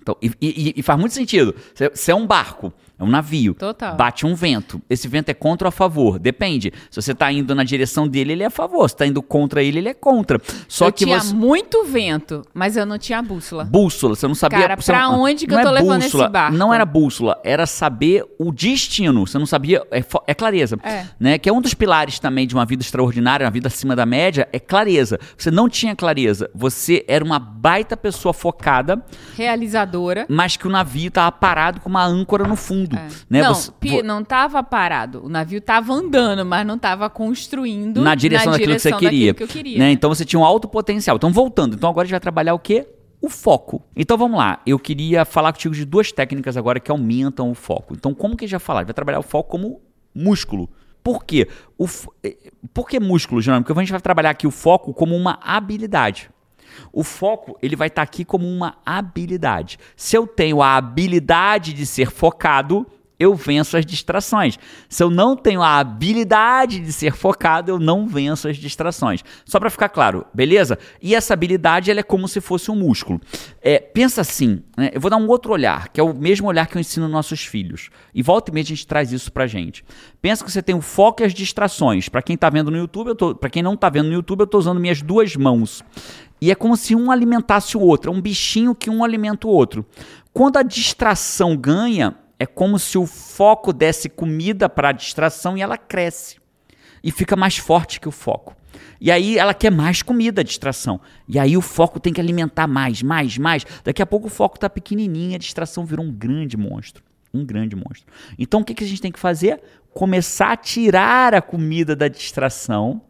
Então, e, e- e faz muito sentido. Você- é um barco, é um navio. Total. Bate um vento. Esse vento é contra ou a favor? Depende. Se você está indo na direção dele, ele é a favor. Se está indo contra ele, ele é contra. Só eu que tinha você. muito vento, mas eu não tinha bússola. Bússola, você não sabia. Cara, você pra não- onde que não eu tô é levando bússola, esse barco? Não era bússola, era saber o destino. Você não sabia. É, é clareza. É. Né? Que é um dos pilares também de uma vida extraordinária, uma vida acima da média, é clareza. Você não tinha clareza. Você era uma baita pessoa focada, Realizadora. mas que o navio estava parado com uma âncora no fundo. É. Né? não, Você- Pi, não tava parado. O navio tava andando, mas não tava construindo na direção daquilo que você direção queria. que eu queria. né? né? Então você tinha um alto potencial. Então voltando, então agora a gente vai trabalhar o quê? O foco. Então vamos lá. Eu queria falar contigo de duas técnicas agora que aumentam o foco. Então como que a gente vai falar? A gente vai trabalhar o foco como músculo. Por quê? O fo- eh, Por que músculo, Jerônimo? Porque a gente vai trabalhar aqui o foco como uma habilidade. O foco, ele vai estar aqui como uma habilidade. Se eu tenho a habilidade de ser focado, eu venço as distrações. Se eu não tenho a habilidade de ser focado, eu não venço as distrações. Só para ficar claro, beleza? E essa habilidade, ela é como se fosse um músculo. É, pensa assim, né? eu vou dar um outro olhar, que é o mesmo olhar que eu ensino nossos filhos. E volta e meia a gente traz isso pra gente. Pensa que você tem o foco e as distrações. Para quem tá vendo no YouTube, eu tô, para quem não tá vendo no YouTube, eu tô usando minhas duas mãos. E é como se um alimentasse o outro, é um bichinho que um alimenta o outro. Quando a distração ganha, é como se o foco desse comida para a distração e ela cresce. E fica mais forte que o foco. E aí ela quer mais comida, a distração. E aí o foco tem que alimentar mais, mais, mais. Daqui a pouco o foco está pequenininho, a distração virou um grande monstro. Um grande monstro. Então o que, que a gente tem que fazer? Começar a tirar a comida da distração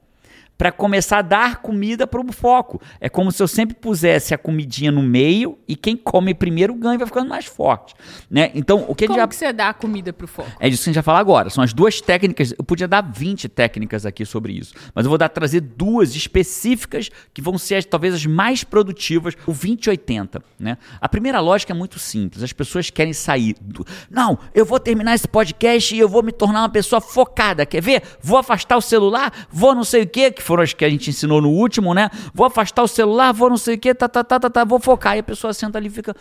para começar a dar comida para o foco. É como se eu sempre pusesse a comidinha no meio e quem come primeiro ganha e vai ficando mais forte. Né? Então, o que a gente Como já que você dá a comida pro foco? é disso que a gente vai falar agora. São as duas técnicas. Eu podia dar 20 técnicas aqui sobre isso. Mas eu vou dar, trazer duas específicas que vão ser as- talvez as mais produtivas. O 20-80. Né? A primeira lógica é muito simples. As pessoas querem sair. Do... Não, eu vou terminar esse podcast e eu vou me tornar uma pessoa focada. Quer ver? Vou afastar o celular, vou não sei o quê, que foram as que a gente ensinou no último, né? Vou afastar o celular, vou não sei o quê, tá, tá, tá, tá, tá, vou focar. E a pessoa senta ali e fica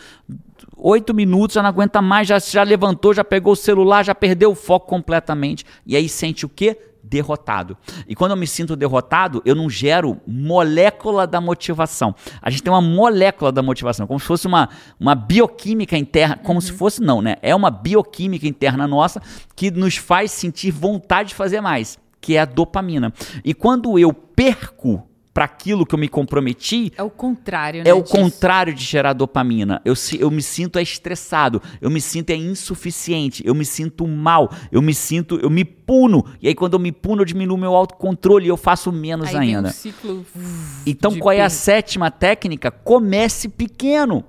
oito minutos, já não aguenta mais, já, já levantou, já pegou o celular, já perdeu o foco completamente. E aí sente o quê? derrotado. E quando eu me sinto derrotado, eu não gero molécula da motivação. A gente tem uma molécula da motivação, como se fosse uma, uma bioquímica interna, como uhum. se fosse não, né? É uma bioquímica interna nossa que nos faz sentir vontade de fazer mais, que é a dopamina. E quando eu perco para aquilo que eu me comprometi. É o contrário, né? É o disso. contrário de gerar dopamina. Eu, eu me sinto estressado, eu me sinto é insuficiente, eu me sinto mal, eu me sinto, eu me puno. E aí quando eu me puno, eu diminuo meu autocontrole e eu faço menos aí ainda. Vem um ciclo então qual é a sétima técnica? Comece pequeno.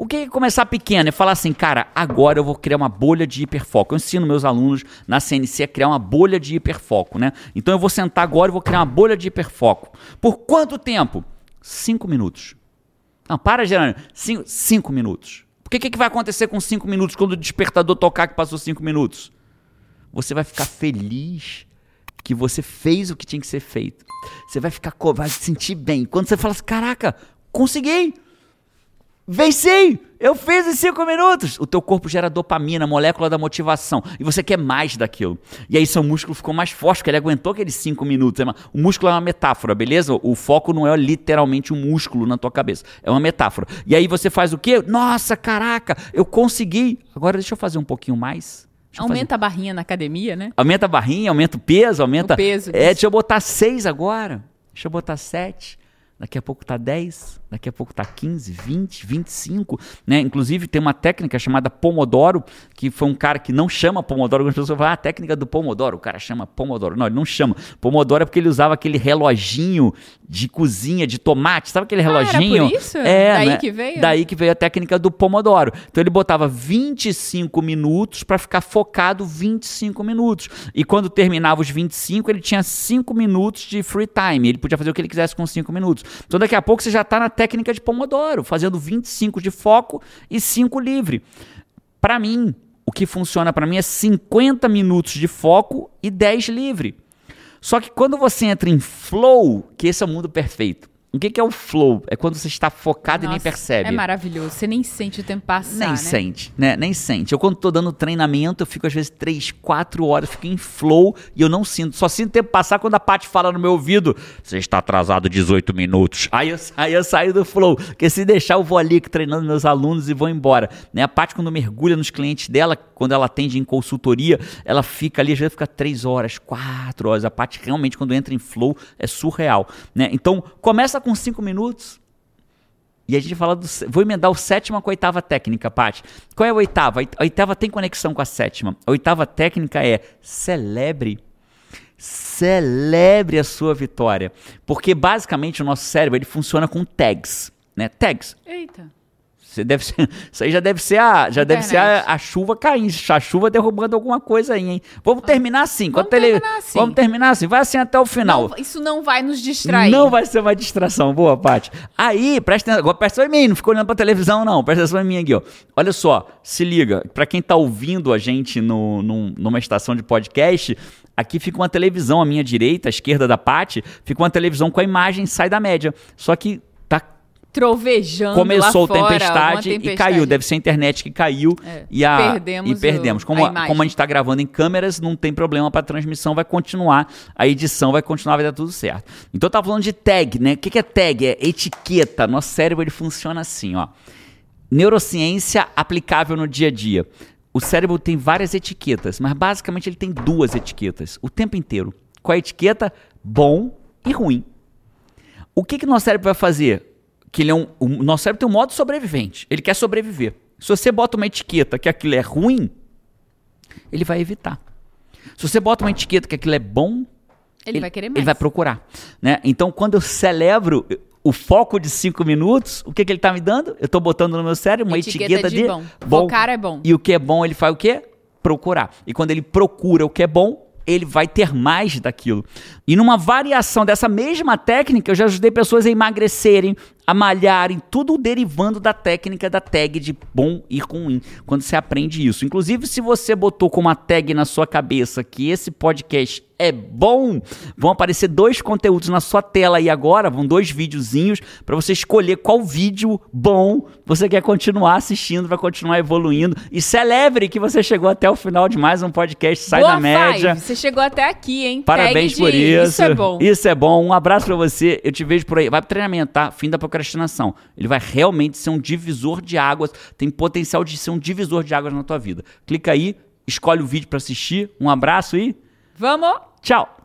O que é começar pequeno? É falar assim, cara, agora eu vou criar uma bolha de hiperfoco. Eu ensino meus alunos na CNC a criar uma bolha de hiperfoco, né? Então eu vou sentar agora e vou criar uma bolha de hiperfoco. Por quanto tempo? Cinco minutos. Não, para, Gerânio. Cinco, cinco minutos. O que, que vai acontecer com cinco minutos quando o despertador tocar que passou cinco minutos? Você vai ficar feliz que você fez o que tinha que ser feito. Você vai ficar, vai se sentir bem. Quando você fala assim, caraca, consegui! Venci! Eu fiz em cinco minutos! O teu corpo gera dopamina, molécula da motivação. E você quer mais daquilo. E aí seu músculo ficou mais forte, porque ele aguentou aqueles cinco minutos. O músculo é uma metáfora, beleza? O foco não é literalmente um músculo na tua cabeça. É uma metáfora. E aí você faz o quê? Nossa, caraca, eu consegui. Agora deixa eu fazer um pouquinho mais. Aumenta fazer... a barrinha na academia, né? Aumenta a barrinha, aumenta o peso, aumenta. O peso. É, deixa eu botar seis agora. Deixa eu botar sete daqui a pouco está 10, daqui a pouco está 15, 20, 25, né? Inclusive tem uma técnica chamada Pomodoro, que foi um cara que não chama Pomodoro, algumas pessoas falam, ah, a técnica do Pomodoro, o cara chama Pomodoro. Não, ele não chama. Pomodoro é porque ele usava aquele reloginho de cozinha, de tomate, sabe aquele reloginho? Ah, era por isso? É, daí né? que veio? Daí que veio a técnica do Pomodoro. Então ele botava 25 minutos para ficar focado 25 minutos. E quando terminava os 25, ele tinha 5 minutos de free time. Ele podia fazer o que ele quisesse com 5 minutos. Então daqui a pouco você já está na técnica de Pomodoro, fazendo 25 de foco e 5 livre. Para mim, o que funciona para mim é 50 minutos de foco e 10 livre. Só que quando você entra em flow, que esse é o mundo perfeito. O que, que, é o flow? É quando você está focado Nossa, e nem percebe. É maravilhoso. Você nem sente o tempo passar. Nem né? sente, né? Nem sente. Eu, quando estou dando treinamento, eu fico às vezes 3, 4 horas, fico em flow e eu não sinto. Só sinto o tempo passar quando a Paty fala no meu ouvido: Você está atrasado 18 minutos. Aí eu, aí eu saio do flow. Porque se deixar, eu vou ali treinando meus alunos e vou embora. Né? A Paty, quando mergulha nos clientes dela, quando ela atende em consultoria, ela fica ali, às vezes fica 3 horas, 4 horas. A Paty realmente, quando entra em flow, é surreal. Né? Então, começa com cinco minutos. E a gente fala do. Vou emendar o sétima com a oitava técnica, Paty. Qual é a oitava? A oitava tem conexão com a sétima. A oitava técnica é celebre. Celebre a sua vitória. Porque basicamente o nosso cérebro ele funciona com tags. Né? Tags. Eita. Você deve ser, isso aí já deve ser a, já deve ser a, a, chuva caindo, a chuva derrubando alguma coisa aí, hein? Vamos terminar assim. Vamos, tele... terminar, assim. Vamos terminar assim. Vai assim até o final. Não, isso não vai nos distrair. Não vai ser uma distração. Boa, Paty. Aí, presta atenção. Agora presta atenção em mim, não ficou olhando pra televisão, não. Presta atenção em mim aqui, ó. Olha só, se liga. Pra quem tá ouvindo a gente no, no, numa estação de podcast, aqui fica uma televisão à minha direita, à esquerda da Paty, fica uma televisão com a imagem sai da média. Só que trovejando Começou fora, tempestade, tempestade, e caiu. Deve ser a internet que caiu é. e, a, perdemos e perdemos. Como a, como a gente está gravando em câmeras, não tem problema para a transmissão, vai continuar, a edição vai continuar, vai dar tudo certo. Então eu tava falando de tag, né? O que, que é tag? É etiqueta. Nosso cérebro ele funciona assim, ó. Neurociência aplicável no dia a dia. O cérebro tem várias etiquetas, mas basicamente ele tem duas etiquetas o tempo inteiro. Qual é a etiqueta? Bom e ruim. O que, que nosso cérebro vai fazer? Que ele é um, o nosso cérebro tem um modo sobrevivente. Ele quer sobreviver. Se você bota uma etiqueta que aquilo é ruim, ele vai evitar. Se você bota uma etiqueta que aquilo é bom, ele, ele vai querer mais. Ele vai procurar. Né? Então, quando eu celebro o foco de cinco minutos, o que, que ele está me dando? Eu estou botando no meu cérebro uma etiqueta, etiqueta de, de bom. bom. Focar é bom. E o que é bom, ele faz o quê? Procurar. E quando ele procura o que é bom, ele vai ter mais daquilo. E numa variação dessa mesma técnica, eu já ajudei pessoas a emagrecerem, a malharem, tudo derivando da técnica da tag de bom e ruim, quando você aprende isso. Inclusive, se você botou como uma tag na sua cabeça que esse podcast é bom, vão aparecer dois conteúdos na sua tela aí agora, vão dois videozinhos para você escolher qual vídeo bom você quer continuar assistindo, vai continuar evoluindo e celebre que você chegou até o final de mais um podcast Sai Boa da Média. Five. Você chegou até aqui, hein? Parabéns Tag por de- isso. Isso é bom. Isso é bom. Um abraço pra você. Eu te vejo por aí. Vai pro treinamento, tá? Fim da procrastinação. Ele vai realmente ser um divisor de águas. Tem potencial de ser um divisor de águas na tua vida. Clica aí, escolhe o vídeo pra assistir. Um abraço e Vamos! tchau.